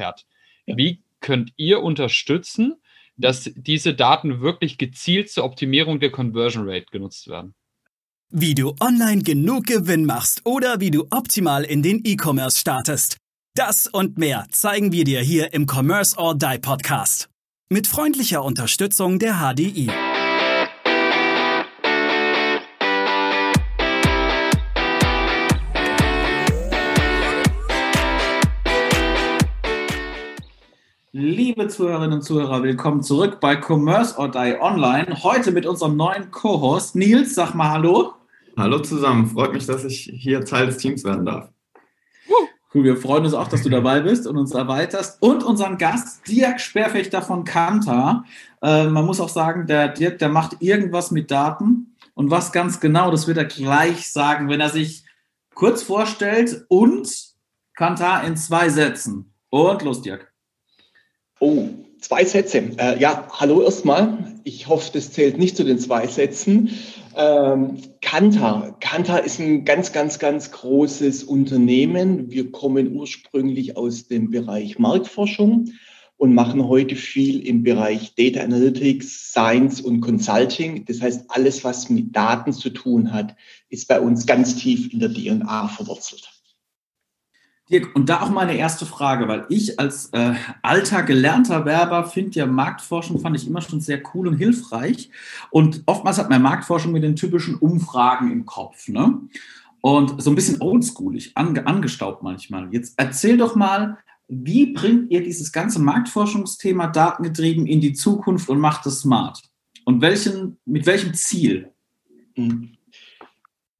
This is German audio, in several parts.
erfährt. Ja. Wie könnt ihr unterstützen, dass diese Daten wirklich gezielt zur Optimierung der Conversion Rate genutzt werden? Wie du online genug Gewinn machst oder wie du optimal in den E-Commerce startest. Das und mehr zeigen wir dir hier im Commerce or Die Podcast. Mit freundlicher Unterstützung der HDI. Liebe Zuhörerinnen und Zuhörer, willkommen zurück bei Commerce or Die Online. Heute mit unserem neuen Co-Host Nils. Sag mal Hallo. Hallo zusammen. Freut mich, dass ich hier Teil des Teams werden darf. Cool, wir freuen uns auch, dass du dabei bist und uns erweiterst. Und unseren Gast, Dirk Sperrfechter von Kanta. Äh, man muss auch sagen, der Dirk, der macht irgendwas mit Daten. Und was ganz genau, das wird er gleich sagen, wenn er sich kurz vorstellt und Kanta in zwei Sätzen. Und los, Dirk. Oh, zwei Sätze. Äh, ja, hallo erstmal. Ich hoffe, das zählt nicht zu den zwei Sätzen. Ähm, Kantar. Kantar ist ein ganz, ganz, ganz großes Unternehmen. Wir kommen ursprünglich aus dem Bereich Marktforschung und machen heute viel im Bereich Data Analytics, Science und Consulting. Das heißt, alles, was mit Daten zu tun hat, ist bei uns ganz tief in der DNA verwurzelt. Dirk, und da auch meine erste Frage, weil ich als äh, alter gelernter Werber finde ja Marktforschung fand ich immer schon sehr cool und hilfreich. Und oftmals hat man Marktforschung mit den typischen Umfragen im Kopf, ne? Und so ein bisschen oldschoolig, ange, angestaubt manchmal. Jetzt erzähl doch mal, wie bringt ihr dieses ganze Marktforschungsthema datengetrieben in die Zukunft und macht es smart? Und welchen, mit welchem Ziel? Mhm.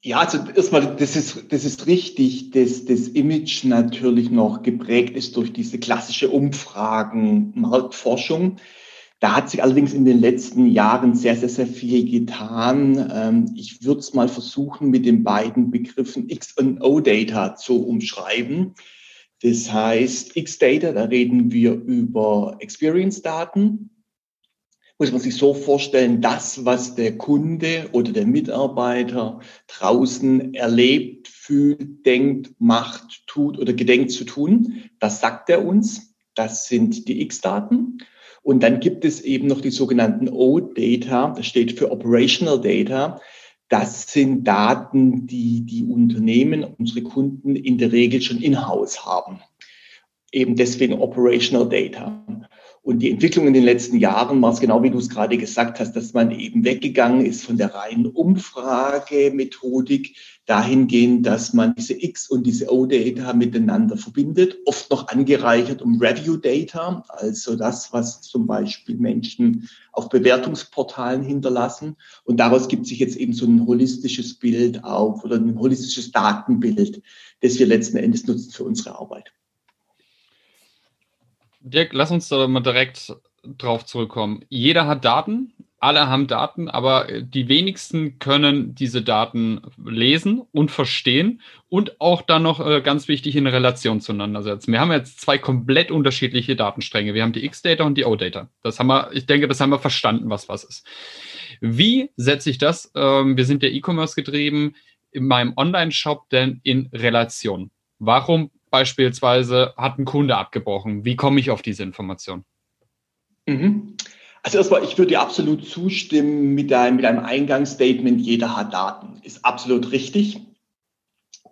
Ja, also erstmal, das ist, das ist richtig, dass das Image natürlich noch geprägt ist durch diese klassische Umfragen, Marktforschung. Da hat sich allerdings in den letzten Jahren sehr, sehr, sehr viel getan. Ähm, ich würde es mal versuchen, mit den beiden Begriffen X und O-Data zu umschreiben. Das heißt, X-Data, da reden wir über Experience-Daten muss man sich so vorstellen, das, was der Kunde oder der Mitarbeiter draußen erlebt, fühlt, denkt, macht, tut oder gedenkt zu tun, das sagt er uns. Das sind die X-Daten. Und dann gibt es eben noch die sogenannten O-Data, das steht für Operational Data. Das sind Daten, die die Unternehmen, unsere Kunden in der Regel schon in-house haben. Eben deswegen Operational Data. Und die Entwicklung in den letzten Jahren war es genau, wie du es gerade gesagt hast, dass man eben weggegangen ist von der reinen Umfragemethodik dahingehend, dass man diese X- und diese O-Data miteinander verbindet, oft noch angereichert um Review-Data, also das, was zum Beispiel Menschen auf Bewertungsportalen hinterlassen. Und daraus gibt sich jetzt eben so ein holistisches Bild auf oder ein holistisches Datenbild, das wir letzten Endes nutzen für unsere Arbeit. Dirk, lass uns da mal direkt drauf zurückkommen. Jeder hat Daten, alle haben Daten, aber die wenigsten können diese Daten lesen und verstehen und auch dann noch äh, ganz wichtig in Relation zueinander setzen. Wir haben jetzt zwei komplett unterschiedliche Datenstränge. Wir haben die X-Data und die O-Data. Das haben wir, ich denke, das haben wir verstanden, was was ist. Wie setze ich das? Ähm, wir sind ja E-Commerce getrieben in meinem Online-Shop denn in Relation? Warum beispielsweise hat ein Kunde abgebrochen. Wie komme ich auf diese Information? Mhm. Also erstmal, ich würde dir absolut zustimmen mit einem, mit einem Eingangsstatement, jeder hat Daten. Ist absolut richtig.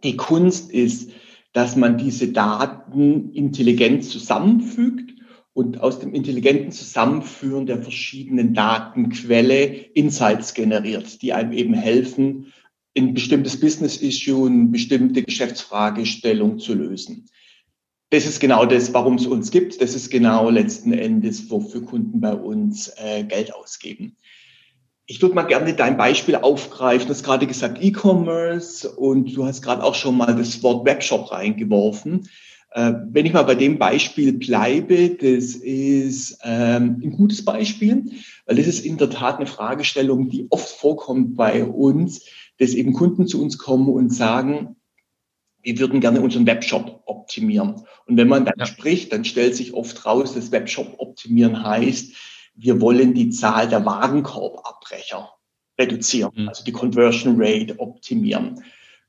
Die Kunst ist, dass man diese Daten intelligent zusammenfügt und aus dem intelligenten Zusammenführen der verschiedenen Datenquelle Insights generiert, die einem eben helfen, ein bestimmtes Business-Issue, eine bestimmte Geschäftsfragestellung zu lösen. Das ist genau das, warum es uns gibt. Das ist genau letzten Endes, wofür Kunden bei uns äh, Geld ausgeben. Ich würde mal gerne dein Beispiel aufgreifen. Du hast gerade gesagt E-Commerce und du hast gerade auch schon mal das Wort Webshop reingeworfen. Äh, wenn ich mal bei dem Beispiel bleibe, das ist ähm, ein gutes Beispiel, weil das ist in der Tat eine Fragestellung, die oft vorkommt bei uns dass eben Kunden zu uns kommen und sagen, wir würden gerne unseren Webshop optimieren. Und wenn man dann ja. spricht, dann stellt sich oft raus, dass Webshop optimieren heißt, wir wollen die Zahl der Warenkorbabbrecher reduzieren, mhm. also die Conversion Rate optimieren.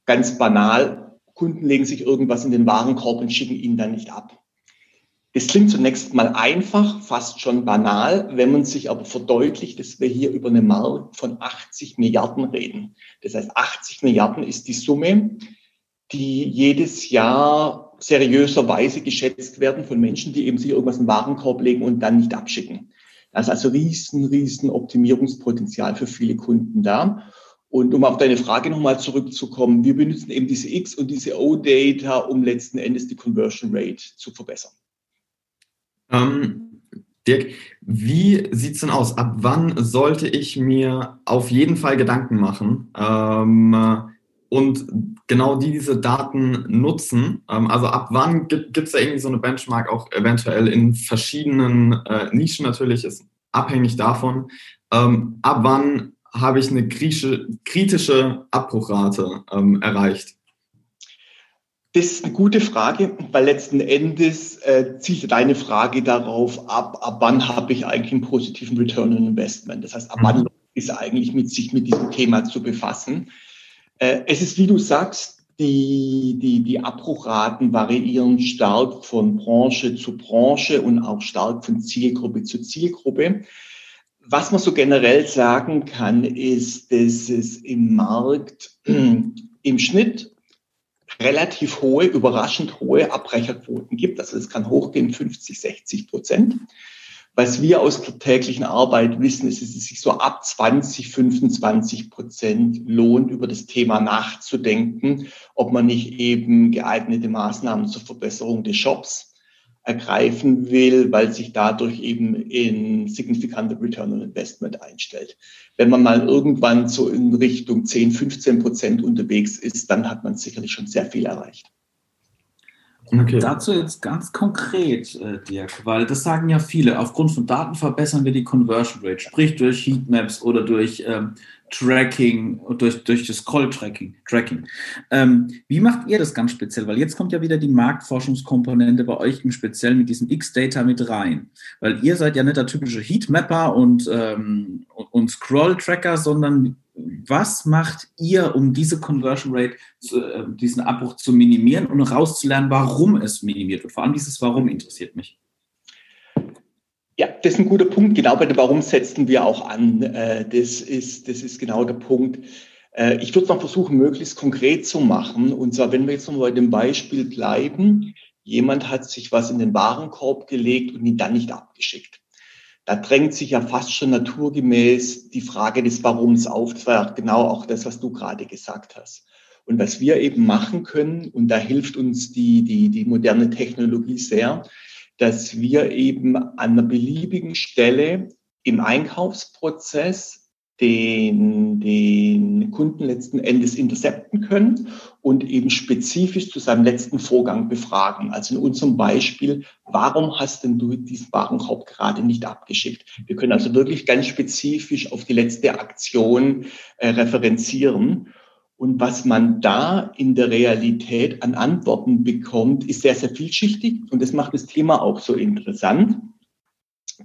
Ganz banal, Kunden legen sich irgendwas in den Warenkorb und schicken ihn dann nicht ab. Das klingt zunächst mal einfach, fast schon banal, wenn man sich aber verdeutlicht, dass wir hier über eine Markt von 80 Milliarden reden. Das heißt, 80 Milliarden ist die Summe, die jedes Jahr seriöserweise geschätzt werden von Menschen, die eben sich irgendwas in den Warenkorb legen und dann nicht abschicken. Da ist also riesen, riesen Optimierungspotenzial für viele Kunden da. Und um auf deine Frage nochmal zurückzukommen, wir benutzen eben diese X und diese O-Data, um letzten Endes die Conversion Rate zu verbessern. Ähm, Dirk, wie sieht es denn aus? Ab wann sollte ich mir auf jeden Fall Gedanken machen ähm, und genau die diese Daten nutzen? Ähm, also ab wann gibt es da irgendwie so eine Benchmark auch eventuell in verschiedenen äh, Nischen natürlich, ist abhängig davon. Ähm, ab wann habe ich eine kritische, kritische Abbruchrate ähm, erreicht? Das ist eine gute Frage, weil letzten Endes äh, zielt deine Frage darauf ab, ab wann habe ich eigentlich einen positiven Return on Investment. Das heißt, ab wann mhm. ist eigentlich mit sich mit diesem Thema zu befassen. Äh, es ist, wie du sagst, die, die, die Abbruchraten variieren stark von Branche zu Branche und auch stark von Zielgruppe zu Zielgruppe. Was man so generell sagen kann, ist, dass es im Markt im Schnitt relativ hohe, überraschend hohe Abbrecherquoten gibt. Also es kann hochgehen 50, 60 Prozent. Was wir aus der täglichen Arbeit wissen, ist, dass es sich so ab 20, 25 Prozent lohnt, über das Thema nachzudenken, ob man nicht eben geeignete Maßnahmen zur Verbesserung des Shops ergreifen will, weil sich dadurch eben in signifikante Return on Investment einstellt. Wenn man mal irgendwann so in Richtung 10, 15 Prozent unterwegs ist, dann hat man sicherlich schon sehr viel erreicht. Okay. Dazu jetzt ganz konkret, äh, Dirk, weil das sagen ja viele, aufgrund von Daten verbessern wir die Conversion Rate, sprich durch Heatmaps oder durch ähm, Tracking durch, durch das Scroll-Tracking. Tracking. Ähm, wie macht ihr das ganz speziell? Weil jetzt kommt ja wieder die Marktforschungskomponente bei euch im Speziellen mit diesem X-Data mit rein. Weil ihr seid ja nicht der typische Heatmapper und, ähm, und Scroll-Tracker, sondern was macht ihr, um diese Conversion Rate, zu, äh, diesen Abbruch zu minimieren und herauszulernen, warum es minimiert wird? Vor allem dieses Warum interessiert mich. Ja, das ist ein guter Punkt. Genau bei dem Warum setzen wir auch an. Äh, das ist, das ist genau der Punkt. Äh, ich würde es noch versuchen, möglichst konkret zu machen. Und zwar, wenn wir jetzt noch bei dem Beispiel bleiben, jemand hat sich was in den Warenkorb gelegt und ihn dann nicht abgeschickt. Da drängt sich ja fast schon naturgemäß die Frage des Warums auf. Das war ja genau auch das, was du gerade gesagt hast. Und was wir eben machen können, und da hilft uns die, die, die moderne Technologie sehr, dass wir eben an einer beliebigen Stelle im Einkaufsprozess den, den Kunden letzten Endes intercepten können und eben spezifisch zu seinem letzten Vorgang befragen. Also in unserem Beispiel, warum hast denn du diesen Warenkorb gerade nicht abgeschickt? Wir können also wirklich ganz spezifisch auf die letzte Aktion äh, referenzieren. Und was man da in der Realität an Antworten bekommt, ist sehr, sehr vielschichtig. Und das macht das Thema auch so interessant.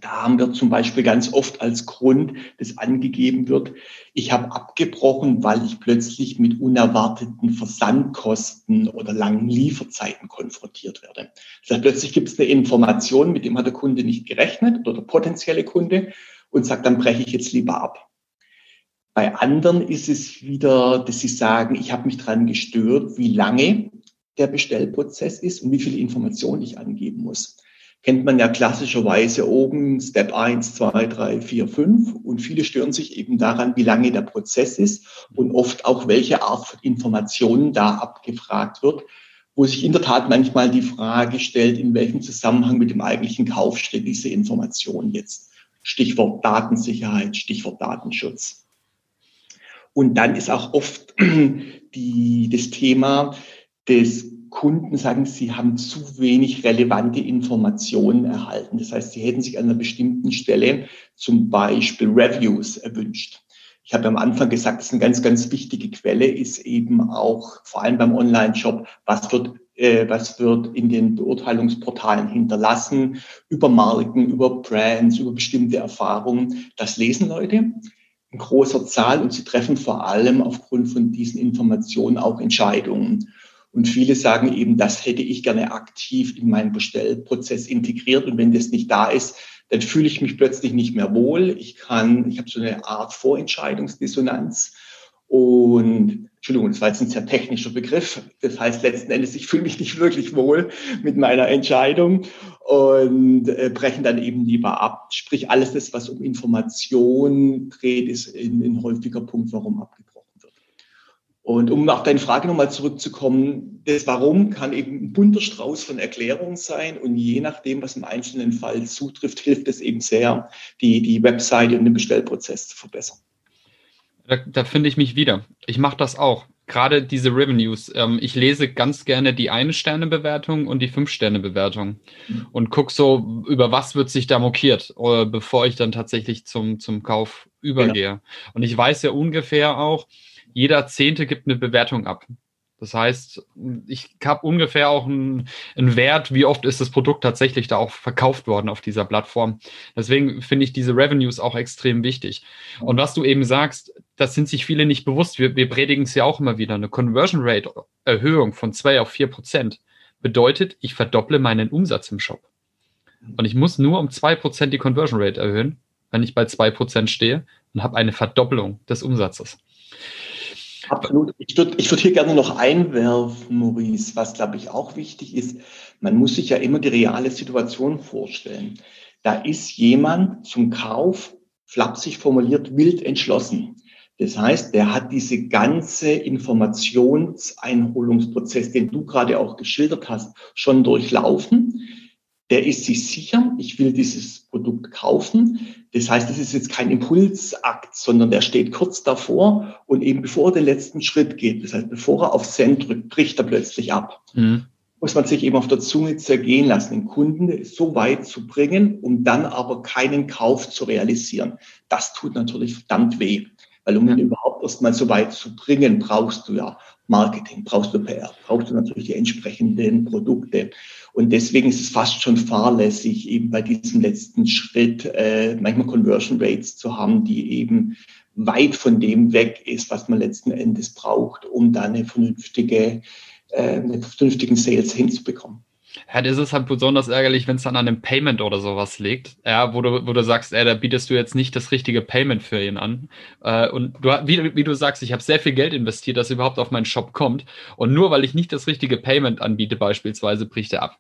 Da haben wir zum Beispiel ganz oft als Grund, das angegeben wird, ich habe abgebrochen, weil ich plötzlich mit unerwarteten Versandkosten oder langen Lieferzeiten konfrontiert werde. Das heißt, plötzlich gibt es eine Information, mit dem hat der Kunde nicht gerechnet oder der potenzielle Kunde und sagt, dann breche ich jetzt lieber ab. Bei anderen ist es wieder, dass sie sagen, ich habe mich daran gestört, wie lange der Bestellprozess ist und wie viele Informationen ich angeben muss. Kennt man ja klassischerweise oben Step 1, 2, 3, 4, 5 und viele stören sich eben daran, wie lange der Prozess ist und oft auch welche Art von Informationen da abgefragt wird, wo sich in der Tat manchmal die Frage stellt, in welchem Zusammenhang mit dem eigentlichen Kauf steht diese Information jetzt. Stichwort Datensicherheit, Stichwort Datenschutz. Und dann ist auch oft die, das Thema des Kunden sagen, sie haben zu wenig relevante Informationen erhalten. Das heißt, sie hätten sich an einer bestimmten Stelle zum Beispiel Reviews erwünscht. Ich habe am Anfang gesagt, das ist eine ganz, ganz wichtige Quelle, ist eben auch vor allem beim Online-Shop, was wird, äh, was wird in den Beurteilungsportalen hinterlassen, über Marken, über Brands, über bestimmte Erfahrungen. Das lesen Leute in großer Zahl und sie treffen vor allem aufgrund von diesen Informationen auch Entscheidungen. Und viele sagen eben, das hätte ich gerne aktiv in meinen Bestellprozess integriert. Und wenn das nicht da ist, dann fühle ich mich plötzlich nicht mehr wohl. Ich kann, ich habe so eine Art Vorentscheidungsdissonanz. Und Entschuldigung, das war jetzt ein sehr technischer Begriff. Das heißt letzten Endes, ich fühle mich nicht wirklich wohl mit meiner Entscheidung und äh, brechen dann eben lieber ab. Sprich, alles das, was um Information dreht, ist ein, häufiger Punkt, warum abgebrochen wird. Und um auf deine Frage nochmal zurückzukommen, das Warum kann eben ein bunter Strauß von Erklärungen sein und je nachdem, was im einzelnen Fall zutrifft, hilft es eben sehr, die, die Webseite und den Bestellprozess zu verbessern. Da, da finde ich mich wieder. Ich mache das auch gerade diese Revenues, ähm, ich lese ganz gerne die Eine-Sterne-Bewertung und die Fünf-Sterne-Bewertung mhm. und gucke so, über was wird sich da mokiert, äh, bevor ich dann tatsächlich zum, zum Kauf übergehe. Genau. Und ich weiß ja ungefähr auch, jeder Zehnte gibt eine Bewertung ab. Das heißt, ich habe ungefähr auch einen, einen, Wert, wie oft ist das Produkt tatsächlich da auch verkauft worden auf dieser Plattform. Deswegen finde ich diese Revenues auch extrem wichtig. Und was du eben sagst, das sind sich viele nicht bewusst. Wir, wir predigen es ja auch immer wieder. Eine Conversion Rate Erhöhung von zwei auf vier Prozent bedeutet, ich verdopple meinen Umsatz im Shop. Und ich muss nur um zwei Prozent die Conversion Rate erhöhen, wenn ich bei zwei Prozent stehe und habe eine Verdoppelung des Umsatzes. Absolut. Ich würde ich würd hier gerne noch einwerfen, Maurice, was glaube ich auch wichtig ist. Man muss sich ja immer die reale Situation vorstellen. Da ist jemand zum Kauf, flapsig formuliert, wild entschlossen. Das heißt, der hat diese ganze Informationseinholungsprozess, den du gerade auch geschildert hast, schon durchlaufen der ist sich sicher, ich will dieses Produkt kaufen. Das heißt, es ist jetzt kein Impulsakt, sondern der steht kurz davor und eben bevor er den letzten Schritt geht, das heißt, bevor er auf Send drückt, bricht er plötzlich ab. Mhm. Muss man sich eben auf der Zunge zergehen lassen, den Kunden so weit zu bringen, um dann aber keinen Kauf zu realisieren. Das tut natürlich verdammt weh. Weil um ihn überhaupt erst mal so weit zu bringen, brauchst du ja Marketing, brauchst du PR, brauchst du natürlich die entsprechenden Produkte. Und deswegen ist es fast schon fahrlässig, eben bei diesem letzten Schritt äh, manchmal Conversion Rates zu haben, die eben weit von dem weg ist, was man letzten Endes braucht, um da eine vernünftige, äh, einen vernünftigen Sales hinzubekommen. Ja, das ist halt besonders ärgerlich, wenn es dann an einem Payment oder sowas liegt, ja, wo du, wo du sagst, ey, da bietest du jetzt nicht das richtige Payment für ihn an. Äh, und du, wie, wie du sagst, ich habe sehr viel Geld investiert, dass überhaupt auf meinen Shop kommt. Und nur weil ich nicht das richtige Payment anbiete, beispielsweise, bricht er ab.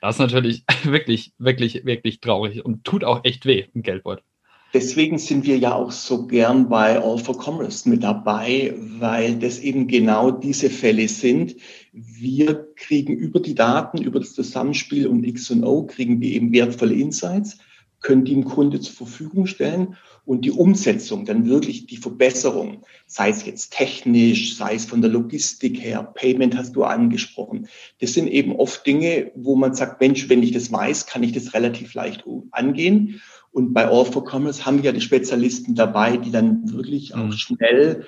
Das ist natürlich wirklich, wirklich, wirklich traurig und tut auch echt weh im Geldbeutel. Deswegen sind wir ja auch so gern bei All for Commerce mit dabei, weil das eben genau diese Fälle sind. Wir kriegen über die Daten, über das Zusammenspiel und X&O kriegen wir eben wertvolle Insights, können die dem Kunde zur Verfügung stellen und die Umsetzung, dann wirklich die Verbesserung, sei es jetzt technisch, sei es von der Logistik her, Payment hast du angesprochen. Das sind eben oft Dinge, wo man sagt, Mensch, wenn ich das weiß, kann ich das relativ leicht angehen. Und bei All for Commerce haben wir ja die Spezialisten dabei, die dann wirklich auch mhm. schnell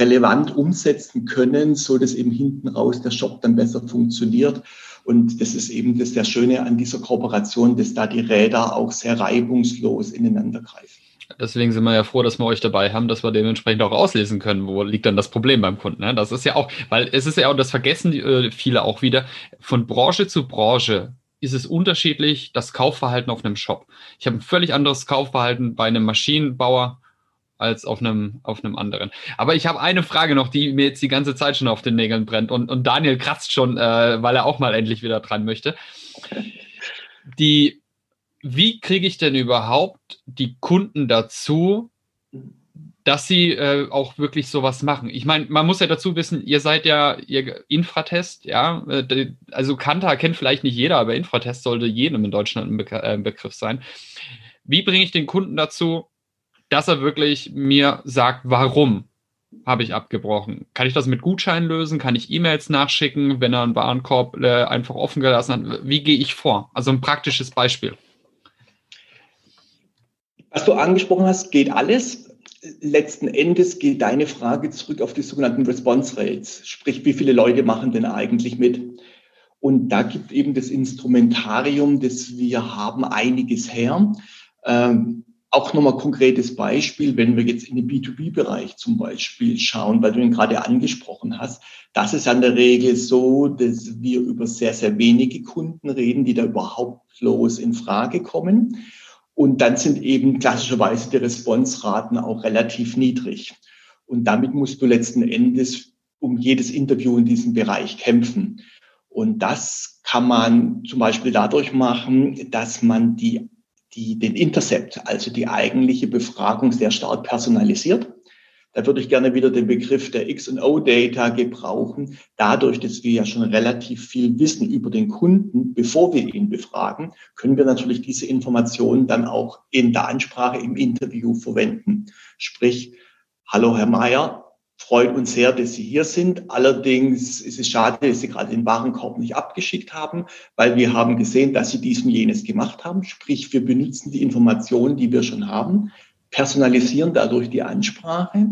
relevant umsetzen können, so dass eben hinten raus der Shop dann besser funktioniert. Und das ist eben das sehr Schöne an dieser Kooperation, dass da die Räder auch sehr reibungslos ineinander greifen. Deswegen sind wir ja froh, dass wir euch dabei haben, dass wir dementsprechend auch auslesen können, wo liegt dann das Problem beim Kunden. Ne? Das ist ja auch, weil es ist ja auch, das vergessen die, äh, viele auch wieder, von Branche zu Branche ist es unterschiedlich, das Kaufverhalten auf einem Shop. Ich habe ein völlig anderes Kaufverhalten bei einem Maschinenbauer als auf einem, auf einem anderen. Aber ich habe eine Frage noch, die mir jetzt die ganze Zeit schon auf den Nägeln brennt. Und, und Daniel kratzt schon, äh, weil er auch mal endlich wieder dran möchte. Die, wie kriege ich denn überhaupt die Kunden dazu, dass sie äh, auch wirklich sowas machen. Ich meine, man muss ja dazu wissen, ihr seid ja ihr Infratest, ja, äh, also Kanta kennt vielleicht nicht jeder, aber Infratest sollte jedem in Deutschland ein, Be äh, Begriff sein. Wie bringe ich den Kunden dazu, dass er wirklich mir sagt, warum habe ich abgebrochen? Kann ich das mit Gutscheinen lösen? Kann ich E-Mails nachschicken, wenn er einen Warenkorb äh, einfach offen gelassen hat? Wie gehe ich vor? Also ein praktisches Beispiel. Was du angesprochen hast, geht alles letzten Endes geht deine Frage zurück auf die sogenannten Response Rates, sprich, wie viele Leute machen denn eigentlich mit? Und da gibt eben das Instrumentarium, das wir haben, einiges her. Ähm, auch nochmal konkretes Beispiel, wenn wir jetzt in den B2B-Bereich zum Beispiel schauen, weil du ihn gerade angesprochen hast, das ist an der Regel so, dass wir über sehr, sehr wenige Kunden reden, die da überhaupt los in Frage kommen. Und dann sind eben klassischerweise die Responsraten auch relativ niedrig. Und damit musst du letzten Endes um jedes Interview in diesem Bereich kämpfen. Und das kann man zum Beispiel dadurch machen, dass man die die, den Intercept, also die eigentliche Befragung, sehr stark personalisiert. Da würde ich gerne wieder den Begriff der X&O-Data gebrauchen. Dadurch, dass wir ja schon relativ viel wissen über den Kunden, bevor wir ihn befragen, können wir natürlich diese Informationen dann auch in der Ansprache im Interview verwenden. Sprich, hallo Herr Mayer, freut uns sehr, dass Sie hier sind. Allerdings ist es schade, dass Sie gerade den Warenkorb nicht abgeschickt haben, weil wir haben gesehen, dass Sie dies und jenes gemacht haben. Sprich, wir benutzen die Informationen, die wir schon haben, personalisieren dadurch die Ansprache.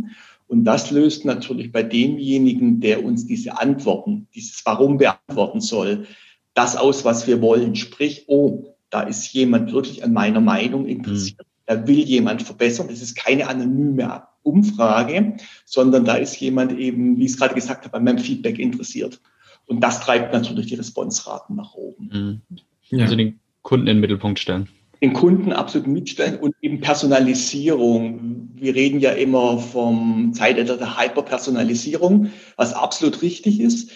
Und das löst natürlich bei demjenigen, der uns diese Antworten, dieses Warum beantworten soll, das aus, was wir wollen. Sprich, oh, da ist jemand wirklich an meiner Meinung interessiert. Mhm. Da will jemand verbessern. Das ist keine anonyme Umfrage, sondern da ist jemand eben, wie ich es gerade gesagt habe, an meinem Feedback interessiert. Und das treibt natürlich die Responsraten nach oben. Mhm. Ja. Also den Kunden in den Mittelpunkt stellen. Den Kunden absolut mitstellen und eben Personalisierung. Wir reden ja immer vom Zeitalter der Hyperpersonalisierung, was absolut richtig ist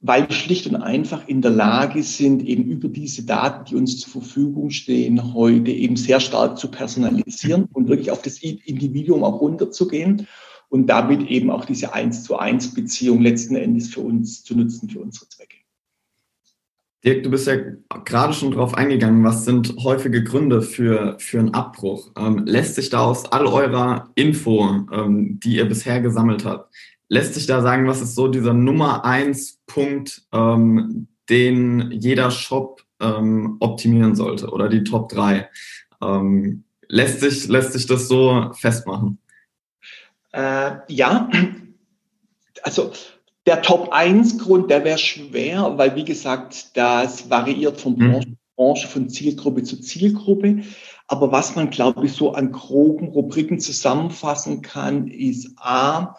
weil wir schlicht und einfach in der Lage sind, eben über diese Daten, die uns zur Verfügung stehen, heute eben sehr stark zu personalisieren und wirklich auf das Individuum auch runterzugehen und damit eben auch diese eins zu eins Beziehung letzten Endes für uns zu nutzen, für unsere Zwecke. Dirk, du bist ja gerade schon darauf eingegangen, was sind häufige Gründe für, für einen Abbruch? Ähm, lässt sich da aus all eurer Info, ähm, die ihr bisher gesammelt habt, lässt sich da sagen, was ist so dieser Nummer eins Punkt, ähm, den jeder Shop ähm, optimieren sollte oder die Top 3? Ähm, lässt, sich, lässt sich das so festmachen? Äh, ja, also der Top 1 Grund, der wäre schwer, weil wie gesagt, das variiert von mhm. Branche, Branche, von Zielgruppe zu Zielgruppe. Aber was man, glaube ich, so an groben Rubriken zusammenfassen kann, ist A,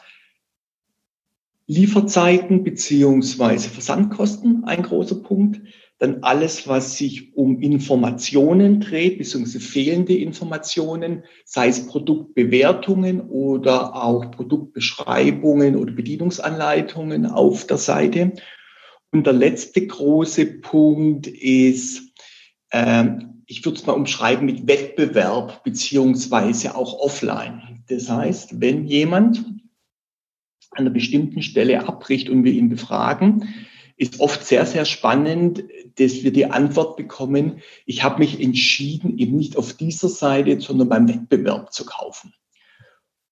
Lieferzeiten beziehungsweise Versandkosten ein großer Punkt. Dann alles, was sich um Informationen dreht, beziehungsweise fehlende Informationen, sei es Produktbewertungen oder auch Produktbeschreibungen oder Bedienungsanleitungen auf der Seite. Und der letzte große Punkt ist, ähm, ich würde es mal umschreiben mit Wettbewerb beziehungsweise auch offline. Das heißt, wenn jemand an einer bestimmten Stelle abbricht und wir ihn befragen, ist oft sehr, sehr spannend, dass wir die Antwort bekommen, ich habe mich entschieden, eben nicht auf dieser Seite, sondern beim Wettbewerb zu kaufen.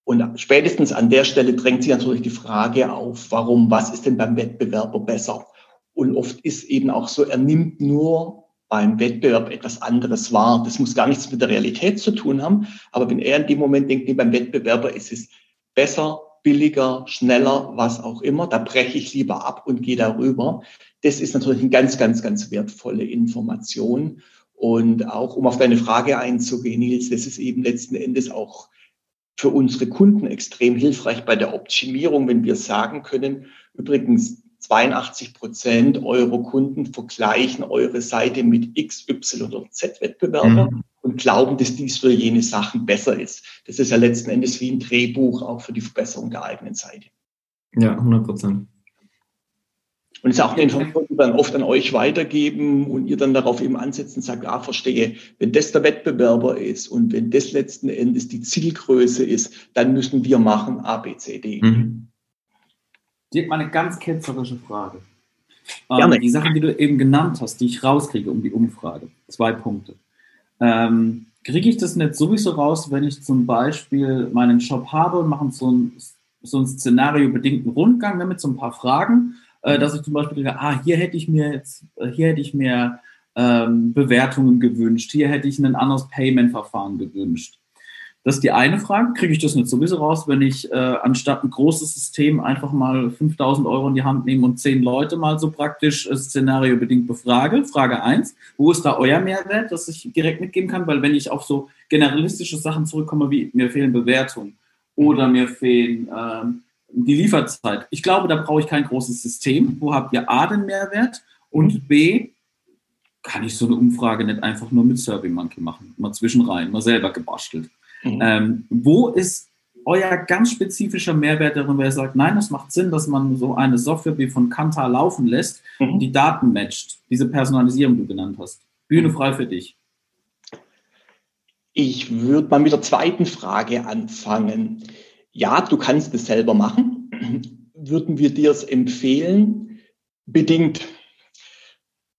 Und spätestens an der Stelle drängt sich natürlich die Frage auf, warum, was ist denn beim Wettbewerber besser? Und oft ist eben auch so, er nimmt nur beim Wettbewerb etwas anderes wahr. Das muss gar nichts mit der Realität zu tun haben. Aber wenn er in dem Moment denkt, nee, beim Wettbewerber ist es besser, billiger, schneller, was auch immer. Da breche ich lieber ab und gehe darüber. Das ist natürlich eine ganz, ganz, ganz wertvolle Information. Und auch, um auf deine Frage einzugehen, Nils, das ist eben letzten Endes auch für unsere Kunden extrem hilfreich bei der Optimierung, wenn wir sagen können, übrigens 82 Prozent eurer Kunden vergleichen eure Seite mit X, Y oder Z Wettbewerber. Mhm und glauben, dass dies für jene Sachen besser ist. Das ist ja letzten Endes wie ein Drehbuch auch für die Verbesserung der eigenen Seite. Ja, 100 Prozent. Und es ist auch eine Information, die wir dann oft an euch weitergeben und ihr dann darauf eben ansetzt und sagt, ja, verstehe, wenn das der Wettbewerber ist und wenn das letzten Endes die Zielgröße ist, dann müssen wir machen A, B, C, D. Mhm. Dirk, mal eine ganz ketzerische Frage. Ähm, die Sachen, die du eben genannt hast, die ich rauskriege um die Umfrage. Zwei Punkte. Ähm, Kriege ich das nicht sowieso raus, wenn ich zum Beispiel meinen Shop habe und mache so ein, so einen szenario-bedingten Rundgang ne, mit so ein paar Fragen, äh, dass ich zum Beispiel kriege, ah, hier hätte ich mir jetzt, äh, hier hätte ich mir ähm, Bewertungen gewünscht, hier hätte ich ein anderes Payment-Verfahren gewünscht. Das ist die eine Frage. Kriege ich das nicht sowieso raus, wenn ich äh, anstatt ein großes System einfach mal 5000 Euro in die Hand nehme und zehn Leute mal so praktisch äh, szenariobedingt befrage? Frage eins. Wo ist da euer Mehrwert, dass ich direkt mitgeben kann? Weil wenn ich auf so generalistische Sachen zurückkomme, wie mir fehlen Bewertungen oder mir fehlen äh, die Lieferzeit. Ich glaube, da brauche ich kein großes System. Wo habt ihr A den Mehrwert? Und B, kann ich so eine Umfrage nicht einfach nur mit SurveyMonkey machen, mal zwischenrein, mal selber gebastelt. Mhm. Ähm, wo ist euer ganz spezifischer Mehrwert darin, wer sagt, nein, es macht Sinn, dass man so eine Software wie von Kantar laufen lässt mhm. und die Daten matcht, diese Personalisierung, die du genannt hast. Bühne frei für dich. Ich würde mal mit der zweiten Frage anfangen. Ja, du kannst es selber machen. Würden wir dir es empfehlen? Bedingt.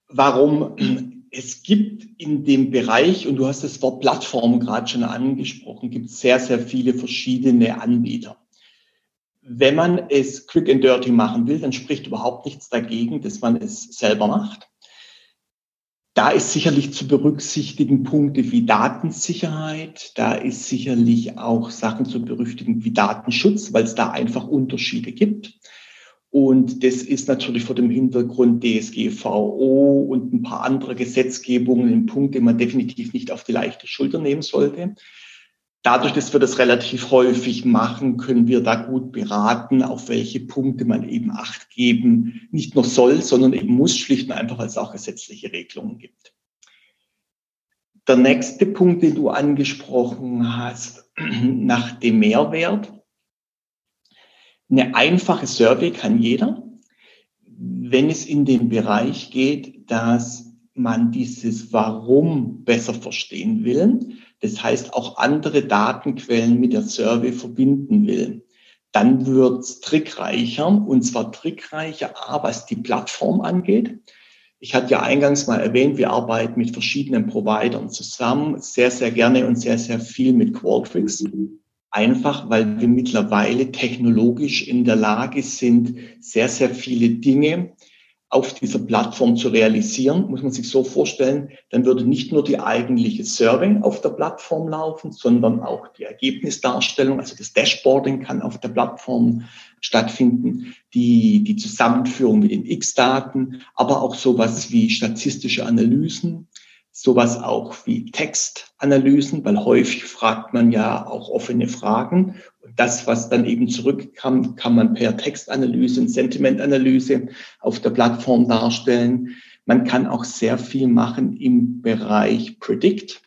Warum? Es gibt in dem Bereich, und du hast das Wort Plattform gerade schon angesprochen, gibt sehr, sehr viele verschiedene Anbieter. Wenn man es quick and dirty machen will, dann spricht überhaupt nichts dagegen, dass man es selber macht. Da ist sicherlich zu berücksichtigen Punkte wie Datensicherheit, da ist sicherlich auch Sachen zu berücksichtigen wie Datenschutz, weil es da einfach Unterschiede gibt. Und das ist natürlich vor dem Hintergrund DSGVO und ein paar andere Gesetzgebungen ein Punkt, den man definitiv nicht auf die leichte Schulter nehmen sollte. Dadurch, dass wir das relativ häufig machen, können wir da gut beraten, auf welche Punkte man eben Acht geben, nicht nur soll, sondern eben muss, schlicht und einfach, weil es auch gesetzliche Regelungen gibt. Der nächste Punkt, den du angesprochen hast, nach dem Mehrwert. Eine einfache Survey kann jeder, wenn es in den Bereich geht, dass man dieses Warum besser verstehen will. Das heißt, auch andere Datenquellen mit der Survey verbinden will. Dann wird's trickreicher und zwar trickreicher, A, was die Plattform angeht. Ich hatte ja eingangs mal erwähnt, wir arbeiten mit verschiedenen Providern zusammen, sehr, sehr gerne und sehr, sehr viel mit Qualtrics. Einfach weil wir mittlerweile technologisch in der Lage sind, sehr, sehr viele Dinge auf dieser Plattform zu realisieren, muss man sich so vorstellen, dann würde nicht nur die eigentliche Survey auf der Plattform laufen, sondern auch die Ergebnisdarstellung, also das Dashboarding kann auf der Plattform stattfinden, die, die Zusammenführung mit den X-Daten, aber auch sowas wie statistische Analysen, sowas auch wie Textanalysen, weil häufig fragt man ja auch offene Fragen. Und das, was dann eben zurückkam, kann man per Textanalyse und Sentimentanalyse auf der Plattform darstellen. Man kann auch sehr viel machen im Bereich Predict.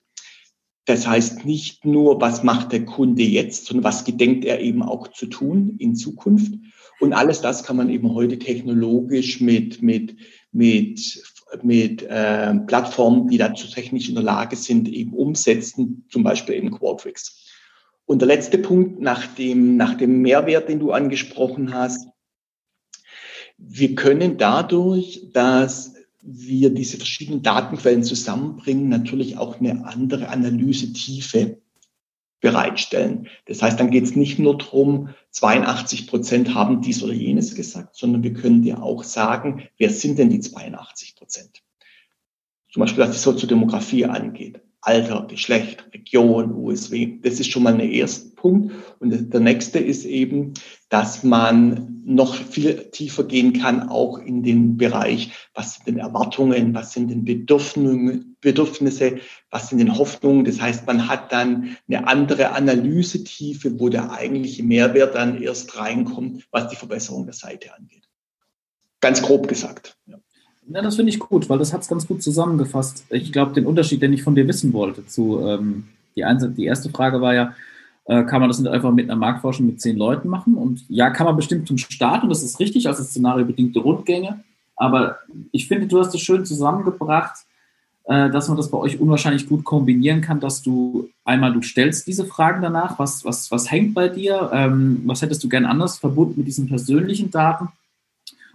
Das heißt nicht nur, was macht der Kunde jetzt, sondern was gedenkt er eben auch zu tun in Zukunft. Und alles das kann man eben heute technologisch mit, mit, mit mit äh, Plattformen, die dazu technisch in der Lage sind, eben umsetzen, zum Beispiel eben Qualtrics. Und der letzte Punkt nach dem, nach dem Mehrwert, den du angesprochen hast. Wir können dadurch, dass wir diese verschiedenen Datenquellen zusammenbringen, natürlich auch eine andere Analysetiefe bereitstellen. Das heißt, dann geht es nicht nur darum, 82 Prozent haben dies oder jenes gesagt, sondern wir können dir auch sagen, wer sind denn die 82 Prozent? Zum Beispiel, was die Soziodemografie angeht. Alter, Geschlecht, Region, USW. Das ist schon mal ein erster Punkt. Und der nächste ist eben, dass man noch viel tiefer gehen kann, auch in den Bereich, was sind denn Erwartungen, was sind denn Bedürfnisse, was sind denn Hoffnungen. Das heißt, man hat dann eine andere Analysetiefe, wo der eigentliche Mehrwert dann erst reinkommt, was die Verbesserung der Seite angeht. Ganz grob gesagt. Ja. Ja, das finde ich gut, weil das hat es ganz gut zusammengefasst. Ich glaube, den Unterschied, den ich von dir wissen wollte, zu ähm, die, eine, die erste Frage war ja, äh, kann man das nicht einfach mit einer Marktforschung mit zehn Leuten machen? Und ja, kann man bestimmt zum Start, und das ist richtig, also szenariobedingte Rundgänge. Aber ich finde, du hast es schön zusammengebracht, äh, dass man das bei euch unwahrscheinlich gut kombinieren kann, dass du einmal, du stellst diese Fragen danach, was, was, was hängt bei dir, ähm, was hättest du gern anders verbunden mit diesen persönlichen Daten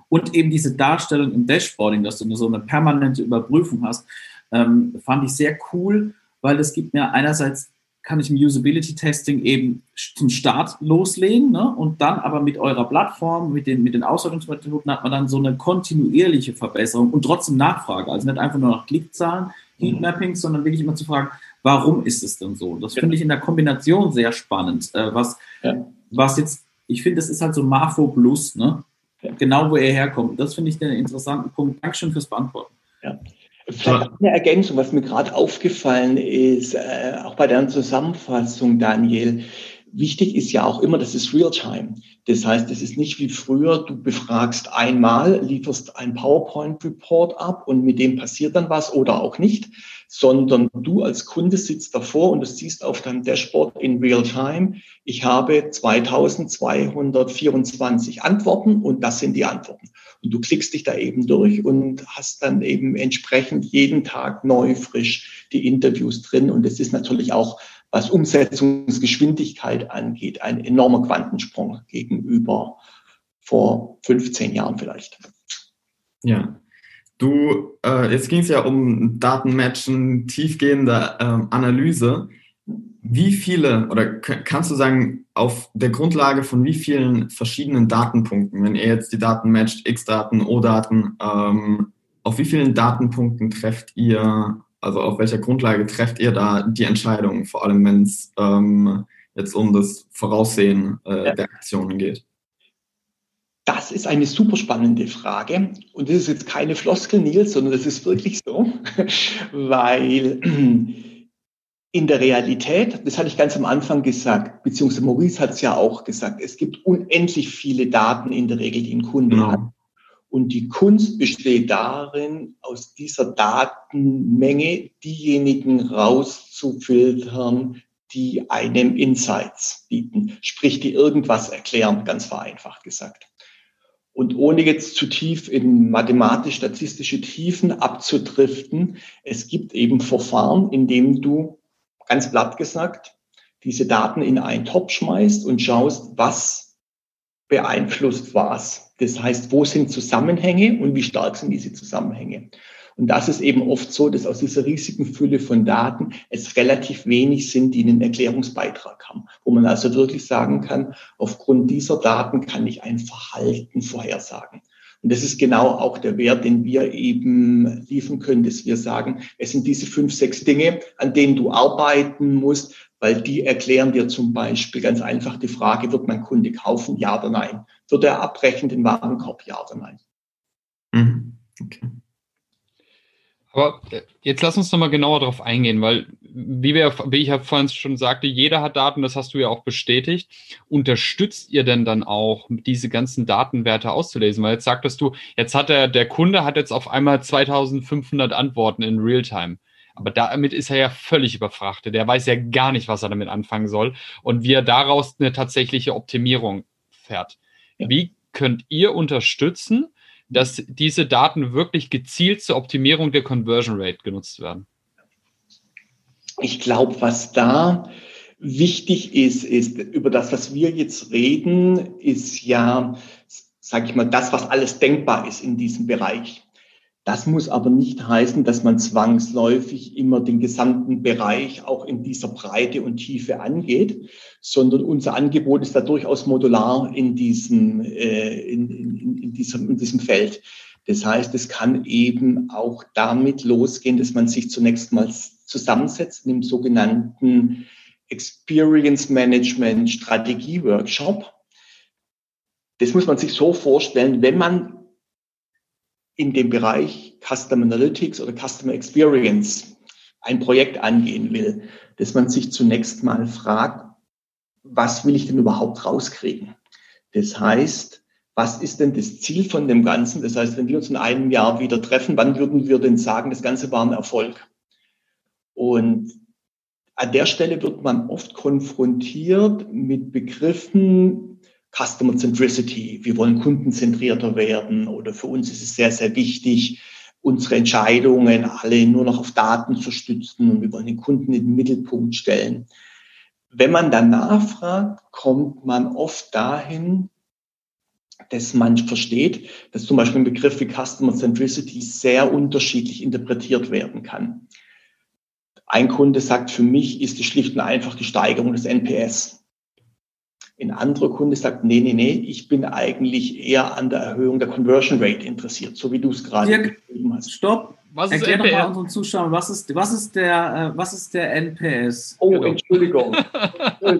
und eben diese Darstellung im Dashboarding, dass du so eine permanente Überprüfung hast, ähm, fand ich sehr cool, weil es gibt mir einerseits kann ich im Usability-Testing eben zum Start loslegen ne? und dann aber mit eurer Plattform, mit den, mit den Auswertungsmethoden hat man dann so eine kontinuierliche Verbesserung und trotzdem Nachfrage. Also nicht einfach nur nach Klickzahlen, Heatmappings, sondern wirklich immer zu fragen, warum ist es denn so? Das finde ich in der Kombination sehr spannend. Äh, was, ja. was jetzt, ich finde, das ist halt so Marfo Plus, ne? Ja. Genau, wo er herkommt. Das finde ich den interessanten Punkt. Dankeschön fürs Beantworten. Ja. Vielleicht eine Ergänzung, was mir gerade aufgefallen ist, äh, auch bei deiner Zusammenfassung, Daniel. Wichtig ist ja auch immer, das ist Realtime. Das heißt, es ist nicht wie früher, du befragst einmal, lieferst ein PowerPoint-Report ab und mit dem passiert dann was oder auch nicht, sondern du als Kunde sitzt davor und du siehst auf deinem Dashboard in Realtime, ich habe 2224 Antworten und das sind die Antworten. Und du klickst dich da eben durch und hast dann eben entsprechend jeden Tag neu frisch die Interviews drin. Und es ist natürlich auch was Umsetzungsgeschwindigkeit angeht, ein enormer Quantensprung gegenüber vor 15 Jahren vielleicht. Ja. Du, äh, jetzt ging es ja um Datenmatchen, tiefgehende äh, Analyse. Wie viele, oder kannst du sagen, auf der Grundlage von wie vielen verschiedenen Datenpunkten, wenn ihr jetzt die Daten matcht, X-Daten, O-Daten, ähm, auf wie vielen Datenpunkten trefft ihr also auf welcher Grundlage trefft ihr da die Entscheidung, vor allem wenn es ähm, jetzt um das Voraussehen äh, ja. der Aktionen geht? Das ist eine super spannende Frage. Und das ist jetzt keine Floskel, Nils, sondern das ist wirklich so, weil in der Realität, das hatte ich ganz am Anfang gesagt, beziehungsweise Maurice hat es ja auch gesagt, es gibt unendlich viele Daten in der Regel, die ein Kunde genau. hat. Und die Kunst besteht darin, aus dieser Datenmenge diejenigen rauszufiltern, die einem Insights bieten, sprich die irgendwas erklären, ganz vereinfacht gesagt. Und ohne jetzt zu tief in mathematisch-statistische Tiefen abzudriften, es gibt eben Verfahren, in dem du, ganz platt gesagt, diese Daten in einen Topf schmeißt und schaust, was beeinflusst was. Das heißt, wo sind Zusammenhänge und wie stark sind diese Zusammenhänge? Und das ist eben oft so, dass aus dieser riesigen Fülle von Daten es relativ wenig sind, die einen Erklärungsbeitrag haben, wo man also wirklich sagen kann, aufgrund dieser Daten kann ich ein Verhalten vorhersagen. Und das ist genau auch der Wert, den wir eben liefern können, dass wir sagen, es sind diese fünf, sechs Dinge, an denen du arbeiten musst, weil die erklären dir zum Beispiel ganz einfach die Frage, wird mein Kunde kaufen, ja oder nein? Wird er abbrechen den Warenkorb, ja oder nein? Mhm. Okay. Aber äh, jetzt lass uns nochmal genauer darauf eingehen, weil, wie, wir, wie ich ja vorhin schon sagte, jeder hat Daten, das hast du ja auch bestätigt. Unterstützt ihr denn dann auch, diese ganzen Datenwerte auszulesen? Weil jetzt sagtest du, jetzt hat der, der Kunde hat jetzt auf einmal 2500 Antworten in Realtime. Aber damit ist er ja völlig überfrachtet. Der weiß ja gar nicht, was er damit anfangen soll und wie er daraus eine tatsächliche Optimierung fährt. Ja. Wie könnt ihr unterstützen, dass diese Daten wirklich gezielt zur Optimierung der Conversion Rate genutzt werden? Ich glaube, was da wichtig ist, ist über das, was wir jetzt reden, ist ja, sage ich mal, das, was alles denkbar ist in diesem Bereich. Das muss aber nicht heißen, dass man zwangsläufig immer den gesamten Bereich auch in dieser Breite und Tiefe angeht, sondern unser Angebot ist da durchaus modular in diesem, äh, in, in, in, diesem, in diesem Feld. Das heißt, es kann eben auch damit losgehen, dass man sich zunächst mal zusammensetzt in dem sogenannten Experience Management Strategie Workshop. Das muss man sich so vorstellen, wenn man in dem Bereich Customer Analytics oder Customer Experience ein Projekt angehen will, dass man sich zunächst mal fragt, was will ich denn überhaupt rauskriegen? Das heißt, was ist denn das Ziel von dem Ganzen? Das heißt, wenn wir uns in einem Jahr wieder treffen, wann würden wir denn sagen, das Ganze war ein Erfolg? Und an der Stelle wird man oft konfrontiert mit Begriffen, Customer Centricity. Wir wollen kundenzentrierter werden oder für uns ist es sehr, sehr wichtig, unsere Entscheidungen alle nur noch auf Daten zu stützen und wir wollen den Kunden in den Mittelpunkt stellen. Wenn man dann nachfragt, kommt man oft dahin, dass man versteht, dass zum Beispiel ein Begriff wie Customer Centricity sehr unterschiedlich interpretiert werden kann. Ein Kunde sagt, für mich ist es schlicht und einfach die Steigerung des NPS. Ein anderer Kunde sagt, nee, nee, nee, ich bin eigentlich eher an der Erhöhung der Conversion Rate interessiert, so wie du es gerade beschrieben hast. Stopp, Was ist Erklär NPS? doch mal unseren Zuschauern, was ist, was ist, der, äh, was ist der NPS? Oh, genau. Entschuldigung.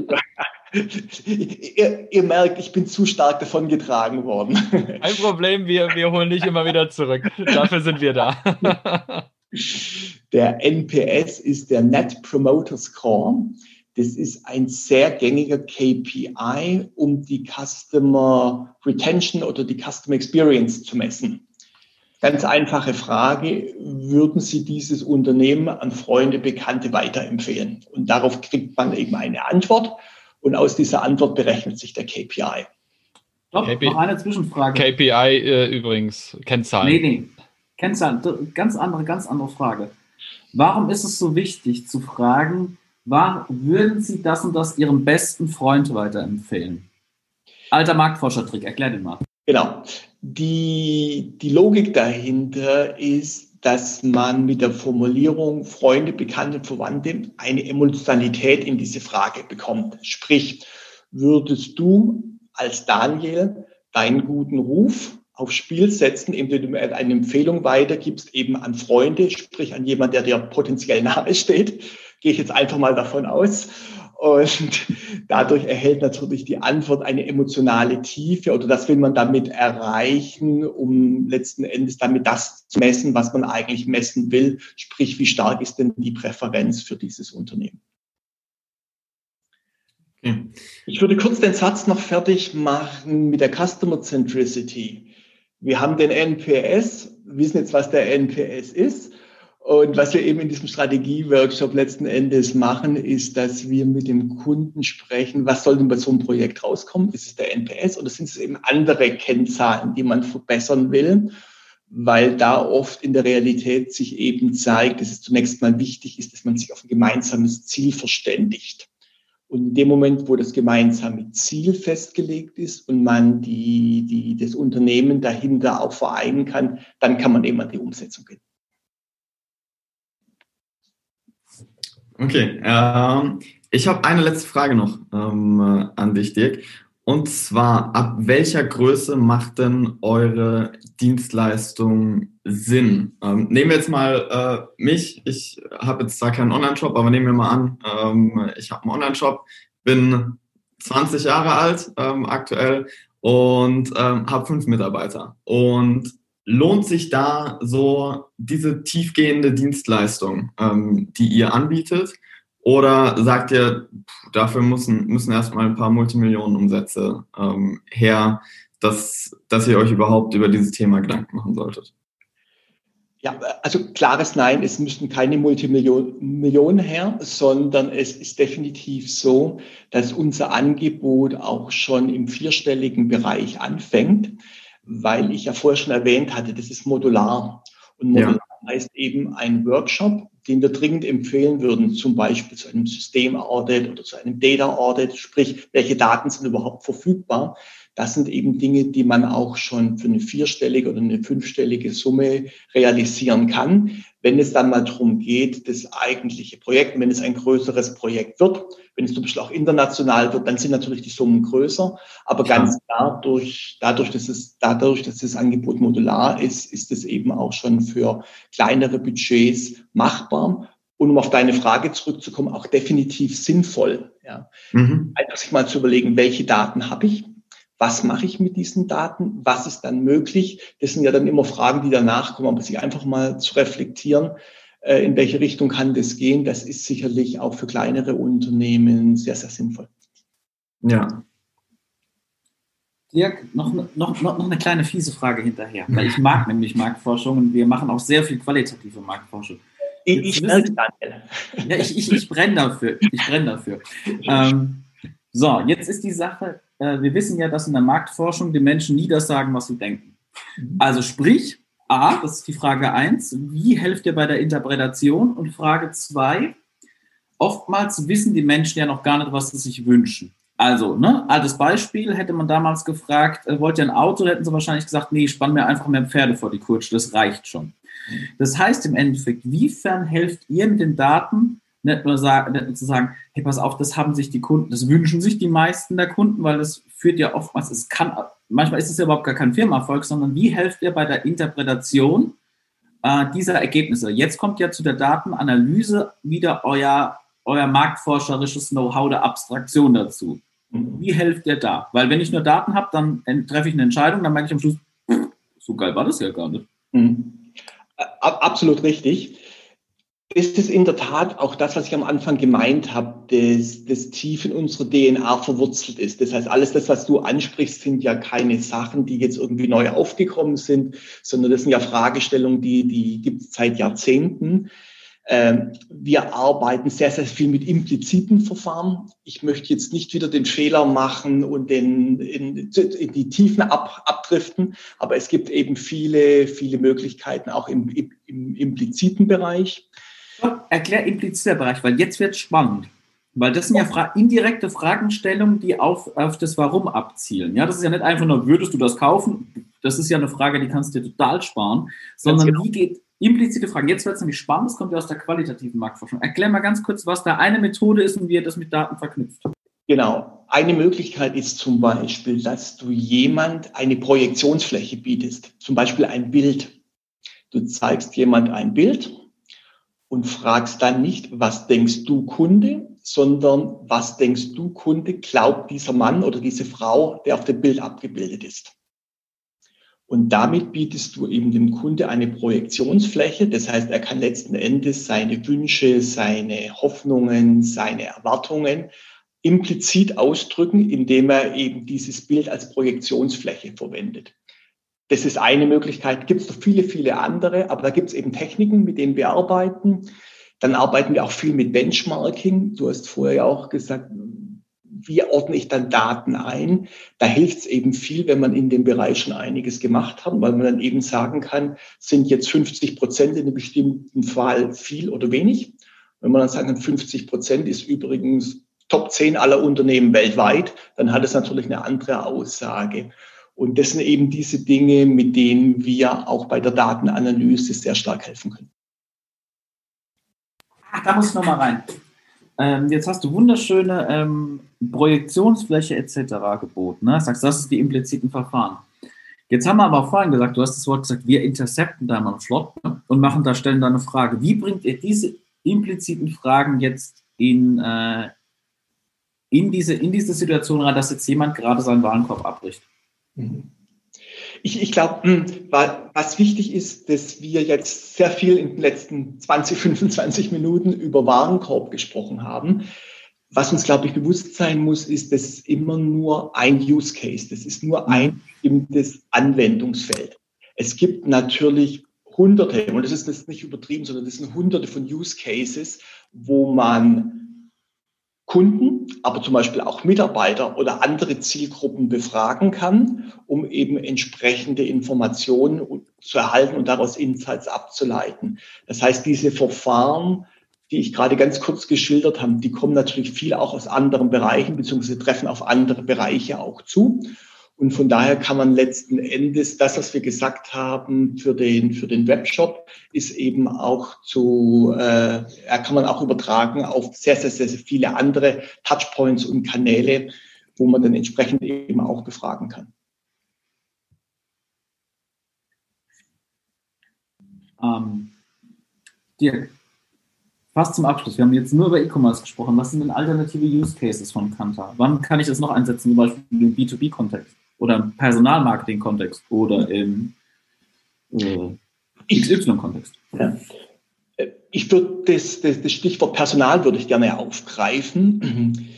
ihr, ihr, merkt, ich bin zu stark davon getragen worden. Kein Problem, wir, wir holen dich immer wieder zurück. Dafür sind wir da. Der NPS ist der Net Promoter Score. Das ist ein sehr gängiger KPI, um die Customer Retention oder die Customer Experience zu messen. Ganz einfache Frage, würden Sie dieses Unternehmen an Freunde, Bekannte weiterempfehlen? Und darauf kriegt man eben eine Antwort und aus dieser Antwort berechnet sich der KPI. Stopp, KPI, noch eine Zwischenfrage. KPI äh, übrigens, Kennzahlen. Nee, nee, Kennzahlen, ganz andere, ganz andere Frage. Warum ist es so wichtig zu fragen, war, würden Sie das und das Ihrem besten Freund weiterempfehlen? Alter Marktforscher-Trick, erklär den mal. Genau. Die, die Logik dahinter ist, dass man mit der Formulierung Freunde, Bekannte, Verwandte eine Emotionalität in diese Frage bekommt. Sprich, würdest du als Daniel deinen guten Ruf aufs Spiel setzen, indem du eine Empfehlung weitergibst, eben an Freunde, sprich an jemand, der dir potenziell nahe steht, gehe ich jetzt einfach mal davon aus. Und dadurch erhält natürlich die Antwort eine emotionale Tiefe oder das will man damit erreichen, um letzten Endes damit das zu messen, was man eigentlich messen will. Sprich, wie stark ist denn die Präferenz für dieses Unternehmen? Okay. Ich würde kurz den Satz noch fertig machen mit der Customer Centricity. Wir haben den NPS, wissen jetzt, was der NPS ist. Und was wir eben in diesem Strategie-Workshop letzten Endes machen, ist, dass wir mit dem Kunden sprechen, was soll denn bei so einem Projekt rauskommen? Ist es der NPS oder sind es eben andere Kennzahlen, die man verbessern will? Weil da oft in der Realität sich eben zeigt, dass es zunächst mal wichtig ist, dass man sich auf ein gemeinsames Ziel verständigt. Und in dem Moment, wo das gemeinsame Ziel festgelegt ist und man die, die, das Unternehmen dahinter auch vereinen kann, dann kann man eben an die Umsetzung gehen. Okay, ähm, ich habe eine letzte Frage noch ähm, äh, an dich, Dirk. Und zwar, ab welcher Größe macht denn eure Dienstleistung Sinn? Ähm, nehmen wir jetzt mal äh, mich. Ich habe jetzt zwar keinen Online-Shop, aber nehmen wir mal an, ähm, ich habe einen Online-Shop, bin 20 Jahre alt ähm, aktuell und ähm, habe fünf Mitarbeiter. Und lohnt sich da so diese tiefgehende Dienstleistung, ähm, die ihr anbietet? Oder sagt ihr, dafür müssen, müssen erstmal ein paar Multimillionenumsätze ähm, her, dass, dass ihr euch überhaupt über dieses Thema Gedanken machen solltet? Ja, also klares Nein, es müssten keine Multimillionen her, sondern es ist definitiv so, dass unser Angebot auch schon im vierstelligen Bereich anfängt weil ich ja vorher schon erwähnt hatte, das ist modular. Und modular ja. heißt eben ein Workshop, den wir dringend empfehlen würden, zum Beispiel zu einem System-Audit oder zu einem Data-Audit, sprich, welche Daten sind überhaupt verfügbar. Das sind eben Dinge, die man auch schon für eine vierstellige oder eine fünfstellige Summe realisieren kann wenn es dann mal darum geht, das eigentliche Projekt, wenn es ein größeres Projekt wird, wenn es zum Beispiel auch international wird, dann sind natürlich die Summen größer. Aber ganz klar, durch, dadurch, dass es, dadurch, dass das Angebot modular ist, ist es eben auch schon für kleinere Budgets machbar. Und um auf deine Frage zurückzukommen, auch definitiv sinnvoll. Ja. Mhm. Einfach sich mal zu überlegen, welche Daten habe ich? Was mache ich mit diesen Daten, was ist dann möglich. Das sind ja dann immer Fragen, die danach kommen, aber sich einfach mal zu reflektieren, äh, in welche Richtung kann das gehen, das ist sicherlich auch für kleinere Unternehmen sehr, sehr sinnvoll. Ja. Dirk, noch, noch, noch, noch eine kleine fiese Frage hinterher, weil ich mag nämlich Marktforschung und wir machen auch sehr viel qualitative Marktforschung. ich. Ja, ich, ich, ich brenne dafür. Ich brenne dafür. Ähm, so, jetzt ist die Sache, äh, wir wissen ja, dass in der Marktforschung die Menschen nie das sagen, was sie denken. Also sprich, A, das ist die Frage 1, wie helft ihr bei der Interpretation? Und Frage 2, oftmals wissen die Menschen ja noch gar nicht, was sie sich wünschen. Also, ne, altes Beispiel, hätte man damals gefragt, äh, wollt ihr ein Auto, hätten sie wahrscheinlich gesagt, nee, spann mir einfach mehr Pferde vor die Kutsche, das reicht schon. Das heißt im Endeffekt, wiefern helft ihr mit den Daten nicht nur, sagen, nicht nur zu sagen, hey, pass auf, das haben sich die Kunden, das wünschen sich die meisten der Kunden, weil das führt ja oftmals, es kann, manchmal ist es ja überhaupt gar kein Firmenerfolg, sondern wie helft ihr bei der Interpretation äh, dieser Ergebnisse. Jetzt kommt ja zu der Datenanalyse wieder euer, euer marktforscherisches Know-how der Abstraktion dazu. Wie helft ihr da? Weil wenn ich nur Daten habe, dann treffe ich eine Entscheidung, dann merke ich am Schluss, so geil war das ja gar nicht. Mhm. Absolut richtig ist es in der Tat auch das, was ich am Anfang gemeint habe, dass das tief in unserer DNA verwurzelt ist. Das heißt, alles das, was du ansprichst, sind ja keine Sachen, die jetzt irgendwie neu aufgekommen sind, sondern das sind ja Fragestellungen, die, die gibt es seit Jahrzehnten. Ähm, wir arbeiten sehr, sehr viel mit impliziten Verfahren. Ich möchte jetzt nicht wieder den Fehler machen und den, in, in die Tiefen ab, abdriften, aber es gibt eben viele, viele Möglichkeiten auch im, im, im impliziten Bereich. Erklär impliziter Bereich, weil jetzt wird es spannend. Weil das sind ja fra indirekte Fragestellungen, die auf, auf das Warum abzielen. Ja, das ist ja nicht einfach nur, würdest du das kaufen? Das ist ja eine Frage, die kannst du dir total sparen, sondern genau. wie geht implizite Fragen. Jetzt wird es nämlich spannend, das kommt ja aus der qualitativen Marktforschung. Erklär mal ganz kurz, was da eine Methode ist und wie ihr das mit Daten verknüpft. Genau. Eine Möglichkeit ist zum Beispiel, dass du jemand eine Projektionsfläche bietest, zum Beispiel ein Bild. Du zeigst jemand ein Bild und fragst dann nicht, was denkst du Kunde, sondern was denkst du Kunde, glaubt dieser Mann oder diese Frau, der auf dem Bild abgebildet ist. Und damit bietest du eben dem Kunde eine Projektionsfläche. Das heißt, er kann letzten Endes seine Wünsche, seine Hoffnungen, seine Erwartungen implizit ausdrücken, indem er eben dieses Bild als Projektionsfläche verwendet. Das ist eine Möglichkeit. Gibt es noch viele, viele andere, aber da gibt es eben Techniken, mit denen wir arbeiten. Dann arbeiten wir auch viel mit Benchmarking. Du hast vorher ja auch gesagt, wie ordne ich dann Daten ein? Da hilft es eben viel, wenn man in dem Bereich schon einiges gemacht hat, weil man dann eben sagen kann, sind jetzt 50 Prozent in einem bestimmten Fall viel oder wenig. Wenn man dann sagen kann, 50 Prozent ist übrigens Top 10 aller Unternehmen weltweit, dann hat es natürlich eine andere Aussage. Und das sind eben diese Dinge, mit denen wir auch bei der Datenanalyse sehr stark helfen können. Ach, da muss ich nochmal rein. Ähm, jetzt hast du wunderschöne ähm, Projektionsfläche etc. geboten. Ne? Sagst, das ist die impliziten Verfahren. Jetzt haben wir aber vorhin gesagt, du hast das Wort gesagt, wir intercepten da mal flott ne? und machen da, stellen da eine Frage. Wie bringt ihr diese impliziten Fragen jetzt in, äh, in, diese, in diese Situation rein, dass jetzt jemand gerade seinen Warenkorb abbricht? Ich, ich glaube, hm, was wichtig ist, dass wir jetzt sehr viel in den letzten 20, 25 Minuten über Warenkorb gesprochen haben. Was uns, glaube ich, bewusst sein muss, ist, dass es immer nur ein Use Case, das ist nur ein bestimmtes Anwendungsfeld. Es gibt natürlich hunderte, und das ist nicht übertrieben, sondern das sind hunderte von Use Cases, wo man Kunden, aber zum Beispiel auch Mitarbeiter oder andere Zielgruppen befragen kann, um eben entsprechende Informationen zu erhalten und daraus Insights abzuleiten. Das heißt, diese Verfahren, die ich gerade ganz kurz geschildert habe, die kommen natürlich viel auch aus anderen Bereichen, beziehungsweise treffen auf andere Bereiche auch zu. Und von daher kann man letzten Endes das, was wir gesagt haben für den, für den Webshop, ist eben auch zu, äh, kann man auch übertragen auf sehr, sehr, sehr viele andere Touchpoints und Kanäle, wo man dann entsprechend eben auch befragen kann. Ähm, Dirk, fast zum Abschluss. Wir haben jetzt nur über E-Commerce gesprochen. Was sind denn alternative Use Cases von Kanta? Wann kann ich das noch einsetzen, zum Beispiel im B2B-Kontext? Oder im Personalmarketing-Kontext oder im äh, XY-Kontext. Ja. Ich würde das, das, das, Stichwort Personal würde ich gerne aufgreifen.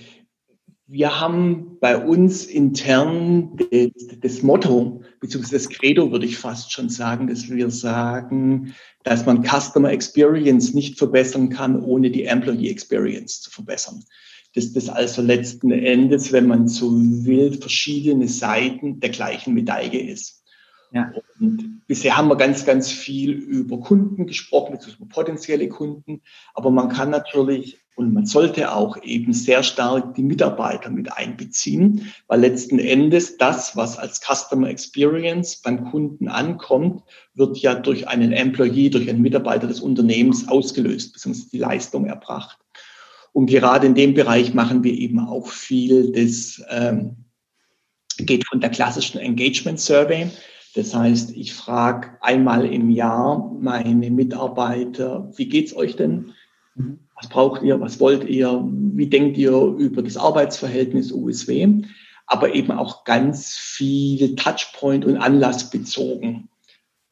Wir haben bei uns intern das, das Motto, beziehungsweise das Credo würde ich fast schon sagen, dass wir sagen, dass man Customer Experience nicht verbessern kann, ohne die Employee Experience zu verbessern dass das also letzten Endes, wenn man so will, verschiedene Seiten der gleichen Medaille ist. Ja. Und bisher haben wir ganz, ganz viel über Kunden gesprochen, über potenzielle Kunden, aber man kann natürlich und man sollte auch eben sehr stark die Mitarbeiter mit einbeziehen, weil letzten Endes das, was als Customer Experience beim Kunden ankommt, wird ja durch einen Employee, durch einen Mitarbeiter des Unternehmens ausgelöst, beziehungsweise die Leistung erbracht. Und gerade in dem Bereich machen wir eben auch viel, das ähm, geht von der klassischen Engagement Survey. Das heißt, ich frage einmal im Jahr meine Mitarbeiter, wie geht's euch denn? Was braucht ihr? Was wollt ihr? Wie denkt ihr über das Arbeitsverhältnis USW? Aber eben auch ganz viel Touchpoint und Anlassbezogen.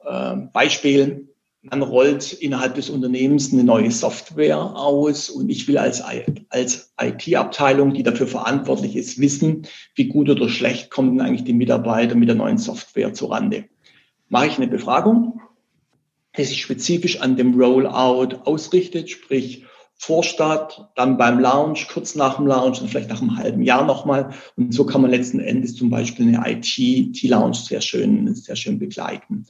Ähm, Beispiel, man rollt innerhalb des Unternehmens eine neue Software aus und ich will als, als IT-Abteilung, die dafür verantwortlich ist, wissen, wie gut oder schlecht kommen eigentlich die Mitarbeiter mit der neuen Software zurande. Mache ich eine Befragung, die sich spezifisch an dem Rollout ausrichtet, sprich Vorstart, dann beim Launch, kurz nach dem Launch und vielleicht nach einem halben Jahr nochmal. Und so kann man letzten Endes zum Beispiel eine IT-Launch sehr schön, sehr schön begleiten.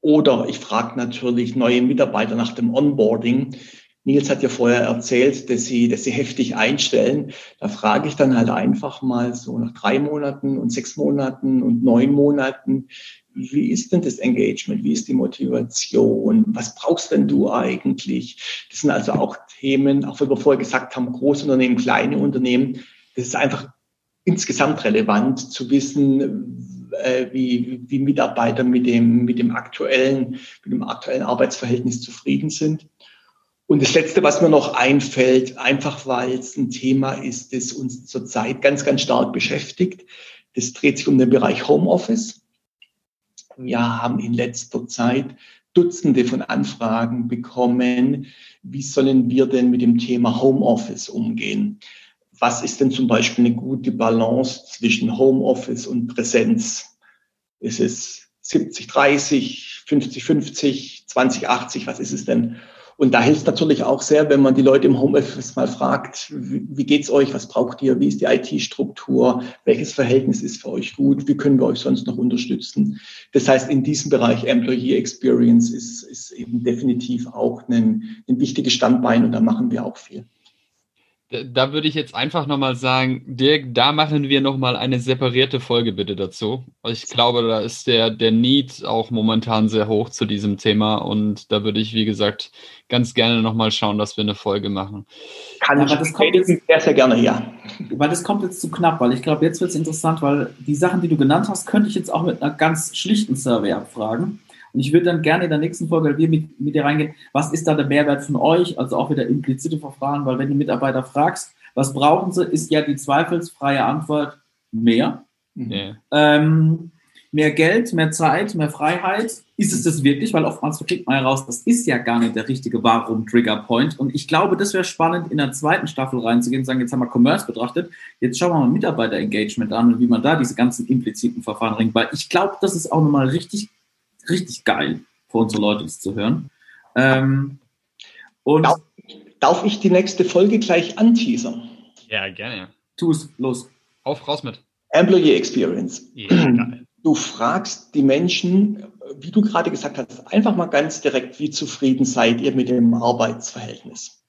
Oder ich frage natürlich neue Mitarbeiter nach dem Onboarding. Nils hat ja vorher erzählt, dass sie, dass sie heftig einstellen. Da frage ich dann halt einfach mal so nach drei Monaten und sechs Monaten und neun Monaten, wie ist denn das Engagement? Wie ist die Motivation? Was brauchst denn du eigentlich? Das sind also auch Themen, auch wie wir vorher gesagt haben, Großunternehmen, kleine Unternehmen. Das ist einfach insgesamt relevant zu wissen, äh, wie, wie Mitarbeiter mit dem, mit dem aktuellen, mit dem aktuellen Arbeitsverhältnis zufrieden sind. Und das Letzte, was mir noch einfällt, einfach weil es ein Thema ist, das uns zurzeit ganz, ganz stark beschäftigt. Das dreht sich um den Bereich Homeoffice. Wir haben in letzter Zeit Dutzende von Anfragen bekommen. Wie sollen wir denn mit dem Thema Homeoffice umgehen? Was ist denn zum Beispiel eine gute Balance zwischen Homeoffice und Präsenz? Ist es 70, 30, 50, 50, 20, 80? Was ist es denn? Und da hilft natürlich auch sehr, wenn man die Leute im Homeoffice mal fragt, wie, wie geht's euch, was braucht ihr, wie ist die IT-Struktur, welches Verhältnis ist für euch gut, wie können wir euch sonst noch unterstützen. Das heißt, in diesem Bereich Employee Experience ist, ist eben definitiv auch ein, ein wichtiges Standbein und da machen wir auch viel. Da würde ich jetzt einfach nochmal sagen, Dirk, da machen wir nochmal eine separierte Folge bitte dazu. Ich glaube, da ist der, der Need auch momentan sehr hoch zu diesem Thema und da würde ich, wie gesagt, ganz gerne nochmal schauen, dass wir eine Folge machen. Kann ja, das kommt jetzt, sehr, sehr gerne, ja. Weil das kommt jetzt zu knapp, weil ich glaube, jetzt wird es interessant, weil die Sachen, die du genannt hast, könnte ich jetzt auch mit einer ganz schlichten Survey abfragen. Und ich würde dann gerne in der nächsten Folge wir mit, mit dir reingehen, was ist da der Mehrwert von euch? Also auch wieder implizite Verfahren, weil wenn du Mitarbeiter fragst, was brauchen sie, ist ja die zweifelsfreie Antwort mehr. Yeah. Ähm, mehr Geld, mehr Zeit, mehr Freiheit. Ist es das wirklich? Weil oftmals kriegt man heraus, das ist ja gar nicht der richtige Warum-Trigger-Point. Und ich glaube, das wäre spannend, in der zweiten Staffel reinzugehen und sagen, jetzt haben wir Commerce betrachtet, jetzt schauen wir mal Mitarbeiter-Engagement an und wie man da diese ganzen impliziten Verfahren ringt. Weil ich glaube, das ist auch nochmal richtig richtig geil für unsere Leute, das zu hören. Ähm, und darf, darf, ich die nächste Folge gleich anteasern? Ja, gerne. Tu es, los. Auf, raus mit. Employee Experience. Ja, du fragst die Menschen, wie du gerade gesagt hast, einfach mal ganz direkt, wie zufrieden seid ihr mit dem Arbeitsverhältnis?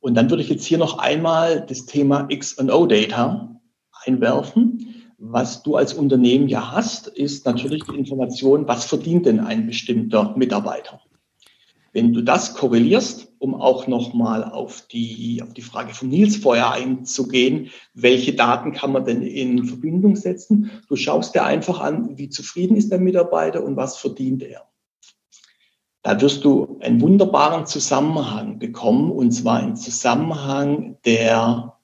Und dann würde ich jetzt hier noch einmal das Thema X&O-Data einwerfen was du als Unternehmen ja hast, ist natürlich die Information, was verdient denn ein bestimmter Mitarbeiter? Wenn du das korrelierst, um auch nochmal auf die, auf die Frage von Nils vorher einzugehen, welche Daten kann man denn in Verbindung setzen? Du schaust dir einfach an, wie zufrieden ist der Mitarbeiter und was verdient er. Da wirst du einen wunderbaren Zusammenhang bekommen, und zwar einen Zusammenhang, der,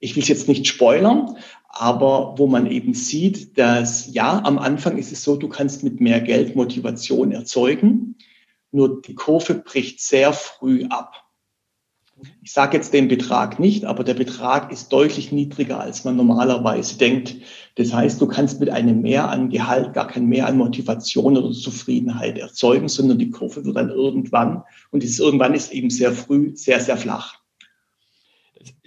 ich will es jetzt nicht spoilern, aber wo man eben sieht, dass ja, am Anfang ist es so, du kannst mit mehr Geld Motivation erzeugen, nur die Kurve bricht sehr früh ab. Ich sage jetzt den Betrag nicht, aber der Betrag ist deutlich niedriger, als man normalerweise denkt. Das heißt, du kannst mit einem Mehr an Gehalt gar kein Mehr an Motivation oder Zufriedenheit erzeugen, sondern die Kurve wird dann irgendwann, und dieses irgendwann ist eben sehr früh, sehr, sehr flach.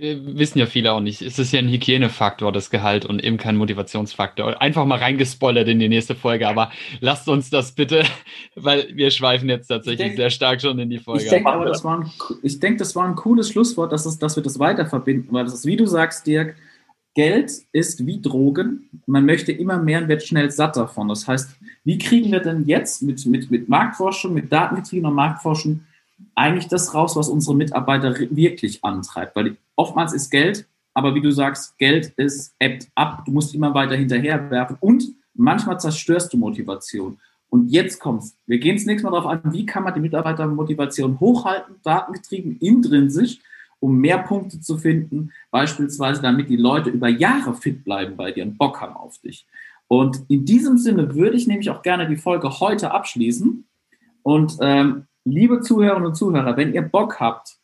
Äh, wissen ja viele auch nicht. Es ist ja ein Hygienefaktor, das Gehalt und eben kein Motivationsfaktor. Einfach mal reingespoilert in die nächste Folge, aber lasst uns das bitte, weil wir schweifen jetzt tatsächlich denk, sehr stark schon in die Folge. Ich denke aber, das war ein, ich denke, das war ein cooles Schlusswort, dass, es, dass wir das weiter verbinden, weil das ist, wie du sagst, Dirk, Geld ist wie Drogen. Man möchte immer mehr und wird schnell satt davon. Das heißt, wie kriegen wir denn jetzt mit, mit, mit Marktforschung, mit datengetriebener Marktforschung eigentlich das raus, was unsere Mitarbeiter wirklich antreibt. Weil oftmals ist Geld, aber wie du sagst, Geld ist ebbt ab. Du musst immer weiter hinterher werfen. Und Manchmal zerstörst du Motivation. Und jetzt kommt's. Wir gehen das nächste Mal darauf an, wie kann man die Mitarbeitermotivation hochhalten, datengetrieben, intrinsisch, um mehr Punkte zu finden, beispielsweise damit die Leute über Jahre fit bleiben bei dir und Bock haben auf dich. Und in diesem Sinne würde ich nämlich auch gerne die Folge heute abschließen. Und ähm, liebe Zuhörerinnen und Zuhörer, wenn ihr Bock habt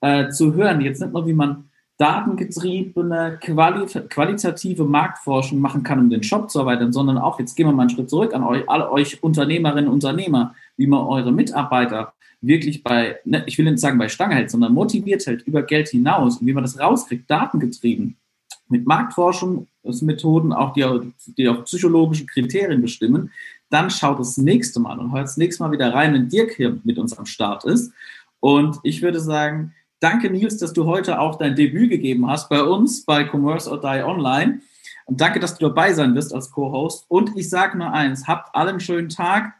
äh, zu hören, jetzt nicht nur, wie man datengetriebene, quali qualitative Marktforschung machen kann, um den Shop zu erweitern, sondern auch, jetzt gehen wir mal einen Schritt zurück an euch, alle euch Unternehmerinnen und Unternehmer, wie man eure Mitarbeiter wirklich bei, ne, ich will nicht sagen bei Stange hält, sondern motiviert hält über Geld hinaus und wie man das rauskriegt, datengetrieben, mit Marktforschungsmethoden, auch die, die auf psychologischen Kriterien bestimmen, dann schaut das nächste Mal und hört das nächste Mal wieder rein, wenn Dirk hier mit uns am Start ist. Und ich würde sagen, Danke, Nils, dass du heute auch dein Debüt gegeben hast bei uns, bei Commerce or Die Online. Und danke, dass du dabei sein wirst als Co-Host. Und ich sage nur eins, habt allen einen schönen Tag.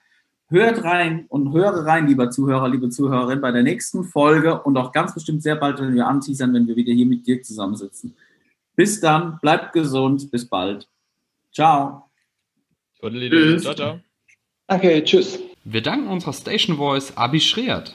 Hört rein und höre rein, lieber Zuhörer, liebe Zuhörerin, bei der nächsten Folge und auch ganz bestimmt sehr bald, wenn wir anteasern, wenn wir wieder hier mit dir zusammensitzen. Bis dann, bleibt gesund, bis bald. Ciao. Tschüss. Ciao, ciao. Danke, tschüss. Wir danken unserer Station Voice Abi Schreert.